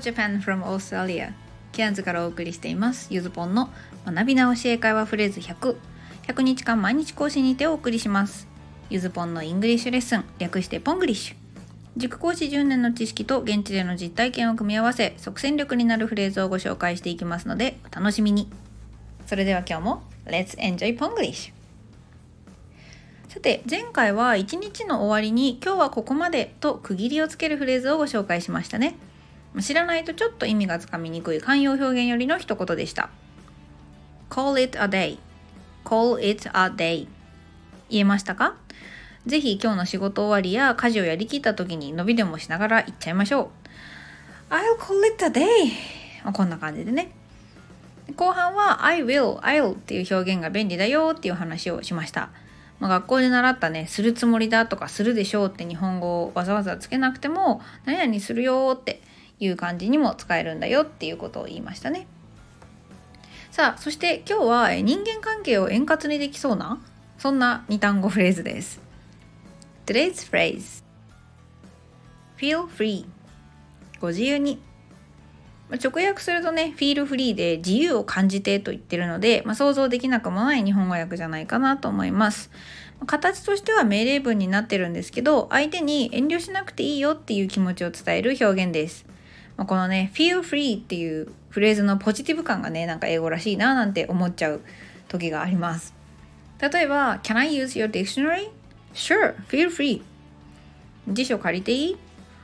Japan from Australia ケアンズからお送りしています。ゆずぽんの学び直し英会話フレーズ100 100日間毎日更新にてお送りします。ゆずぽんのイングリッシュレッスン。略してポングリッシュ。塾講師10年の知識と現地での実体験を組み合わせ即戦力になるフレーズをご紹介していきますのでお楽しみに。それでは今日も Let's enjoy Ponglish さて前回は一日の終わりに今日はここまでと区切りをつけるフレーズをご紹介しましたね。知らないとちょっと意味がつかみにくい慣用表現よりの一言でした。Call it a day. Call it a day. 言えましたか？ぜひ今日の仕事終わりや家事をやりきった時に伸びでもしながら言っちゃいましょう。I'll call it a day. こんな感じでね。後半は I will, I'll っていう表現が便利だよっていう話をしました。まあ、学校で習ったねするつもりだとかするでしょうって日本語をわざわざつけなくても何々するよっていう感じにも使えるんだよっていうことを言いましたねさあそして今日は人間関係を円滑にできそうなそんな二単語フレーズです Today's phrase Feel free ご自由に直訳するとね、フィールフリーで自由を感じてと言ってるので、まあ、想像できなくもない日本語訳じゃないかなと思います。形としては命令文になってるんですけど、相手に遠慮しなくていいよっていう気持ちを伝える表現です。まあ、このね、feel free っていうフレーズのポジティブ感がね、なんか英語らしいななんて思っちゃう時があります。例えば、Can I use your dictionary? Sure, feel free. 辞書借りていい？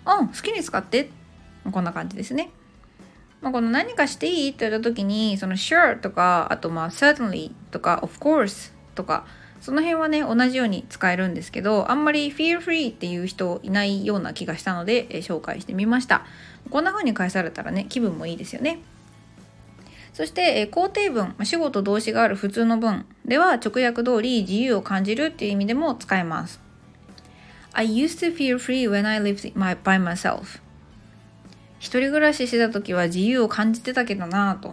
うん、好きに使って。こんな感じですね。まあ、この何かしていいって言った時にその sure とかあとまあ certainly とか of course とかその辺はね同じように使えるんですけどあんまり feel free っていう人いないような気がしたので、えー、紹介してみましたこんな風に返されたらね気分もいいですよねそして、え、肯定文主語と動詞がある普通の文では直訳通り自由を感じるっていう意味でも使えます I used to feel free when I lived by myself 一人暮らししてた時は自由を感じてたけどなぁと。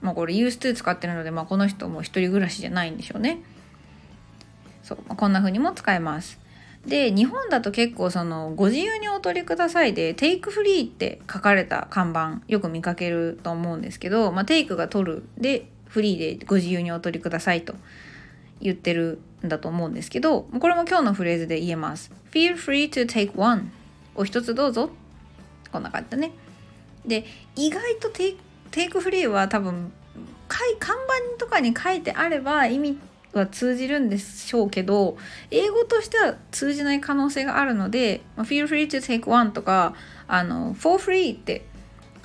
まあこれ used to 使ってるので、まあ、この人も一人暮らしじゃないんでしょうね。そう、こんな風にも使えます。で日本だと結構その「ご自由にお取りください」で「テイクフリー」って書かれた看板よく見かけると思うんですけど、まあ、テイクが取るでフリーでご自由にお取りくださいと言ってるんだと思うんですけどこれも今日のフレーズで言えます。Feel free to take one お一つどうぞこんな感じだね。で意外とテイクフリーは多分看板とかに書いてあれば意味は通じるんでしょうけど英語としては通じない可能性があるので「feel free to take one」とかあの「for free」って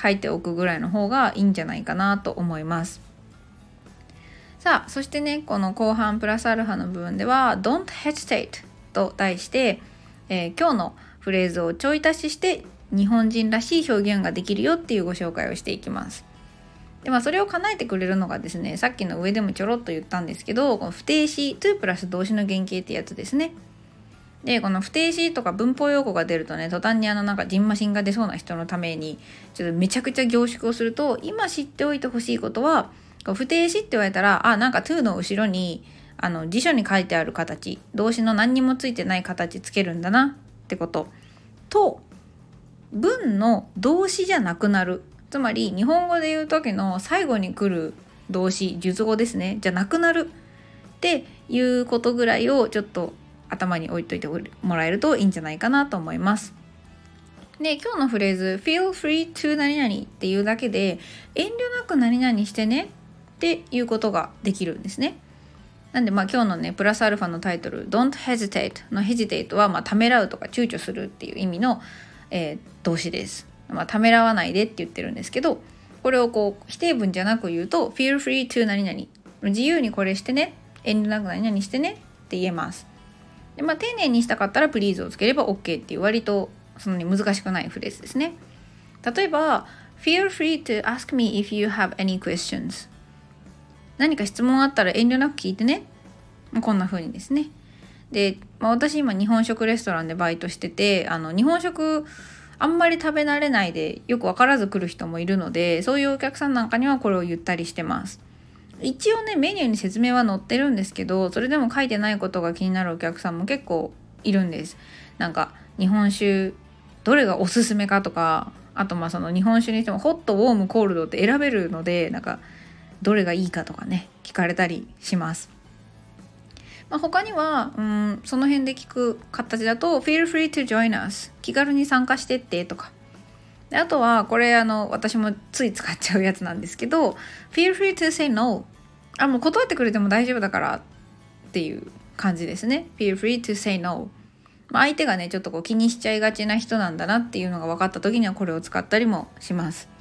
書いておくぐらいの方がいいんじゃないかなと思います。さあそしてねこの後半プラスアルファの部分では「Don't hesitate」と題して、えー、今日のフレーズをちょい足しして日本人らしい表現ができるよっていうご紹介をしていきます。でまあ、それを叶えてくれるのがですねさっきの上でもちょろっと言ったんですけどこの不定詞 to プラス動詞の原型ってやつですね。でこの不定詞とか文法用語が出るとね途端にあのなんかジンマシンが出そうな人のためにちょっとめちゃくちゃ凝縮をすると今知っておいてほしいことは不定詞って言われたらあなんか to の後ろにあの辞書に書いてある形動詞の何にもついてない形つけるんだなってことと文の動詞じゃなくなるつまり日本語で言う時の最後に来る動詞述語ですねじゃなくなるっていうことぐらいをちょっと頭に置いといてもらえるといいんじゃないかなと思います。で今日のフレーズ「feel free to 何々」っていうだけで遠慮なく何々してねっていうことができるんですね。なんでまあ今日のねプラスアルファのタイトル「Don't hesitate」の hesitate はまあためらうとか躊躇するっていう意味のえー、動詞です。まあ、ためらわないでって言ってるんですけどこれをこう否定文じゃなく言うと feel free to 何々自由にこれしてね遠慮なく何々してねって言えます。でまあ、丁寧にしたかったら please をつければ OK っていう割とそんなに難しくないフレーズですね。例えば feel free to ask me if you have any questions 何か質問あったら遠慮なく聞いてねこんな風にですねで、まあ、私今日本食レストランでバイトしててあの日本食あんまり食べ慣れないでよく分からず来る人もいるのでそういうお客さんなんかにはこれを言ったりしてます。一応ねメニューに説明は載ってるんですけどそれでも書いてないことが気になるお客さんも結構いるんです。なんか日本酒どれがおすすめかとかあとまあその日本酒にしてもホットウォームコールドって選べるのでなんかどれがいいかとかね聞かれたりします。まあ、他にはうんその辺で聞く形だと「Feel free to join us」気軽に参加してってとかであとはこれあの私もつい使っちゃうやつなんですけど「Feel free to say no」あもう断ってくれても大丈夫だからっていう感じですね。Feel free to say no まあ、相手がねちょっとこう気にしちゃいがちな人なんだなっていうのが分かった時にはこれを使ったりもします。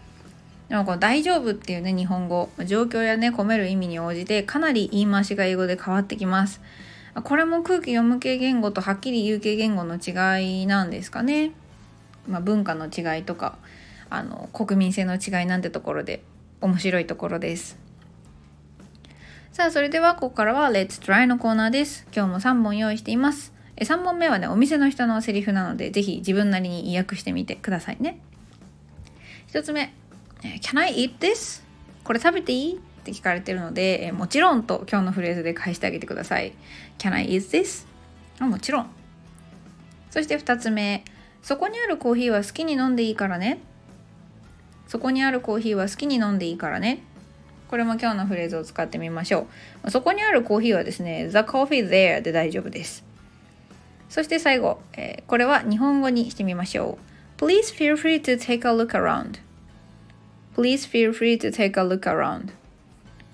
でもこの「大丈夫」っていうね日本語状況やね込める意味に応じてかなり言い回しが英語で変わってきます。これも空気読む系言語とはっきり言う系言語の違いなんですかね。まあ、文化の違いとかあの国民性の違いなんてところで面白いところです。さあそれではここからは Let's Try のコーナーです。今日も3本用意しています。3問目はねお店の人のセリフなので是非自分なりに意訳してみてくださいね1つ目「Can I eat this?」これ食べていい？って聞かれてるので、えもちろんと今日のフレーズで返してあげてください Can I eat this? もちろんそして2つ目そこにあるコーヒーは好きに飲んでいいからねそこにあるコーヒーは好きに飲んでいいからねこれも今日のフレーズを使ってみましょうそこにあるコーヒーはですね The coffee there で大丈夫ですそして最後、えー、これは日本語にしてみましょう。Please feel free to take a look around. Please feel free to take a look around.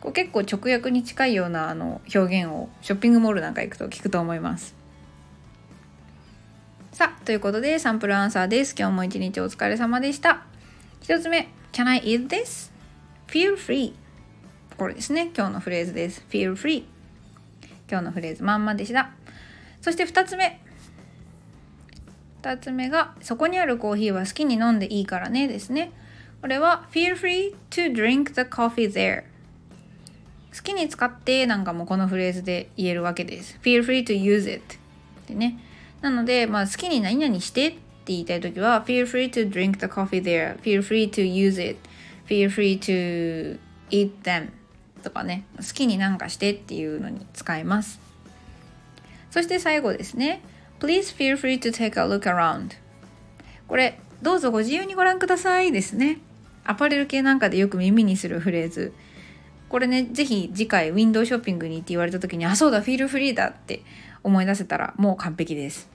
こう結構直訳に近いようなあの表現をショッピングモールなんか行くと聞くと思います。さあ、ということでサンプルアンサーです。今日も一日お疲れ様でした。一つ目、Can I eat this?Feel free. これですね。今日のフレーズです。Feel free. 今日のフレーズまんまでした。そして2つ目。2つ目がそこにあるコーヒーは好きに飲んでいいからねですね。これは feel free to drink the coffee there 好きに使ってなんかもこのフレーズで言えるわけです。feel free to use it でね。なので、まあ、好きに何々してって言いたいときは feel free to drink the coffee there feel free to use it feel free to eat them とかね好きになんかしてっていうのに使います。そして最後ですね。Please feel free to take a look around. これ、どうぞご自由にご覧くださいですね。アパレル系なんかでよく耳にするフレーズ。これね、ぜひ次回ウィンドウショッピングに行って言われた時に、あ、そうだ、フィールフリーだって思い出せたらもう完璧です。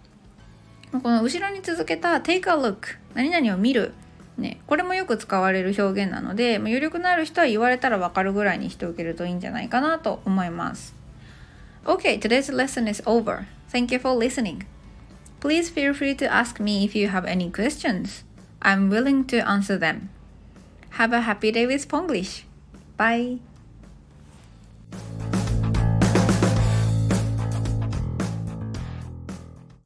この後ろに続けた take a look 何々を見るね、これもよく使われる表現なので、余力のある人は言われたら分かるぐらいにしておけるといいんじゃないかなと思います。Okay, today's lesson is over. Thank you for listening. Please feel free to ask me if you have any questions. I'm willing to answer them. Have a happy day with Ponglish. Bye.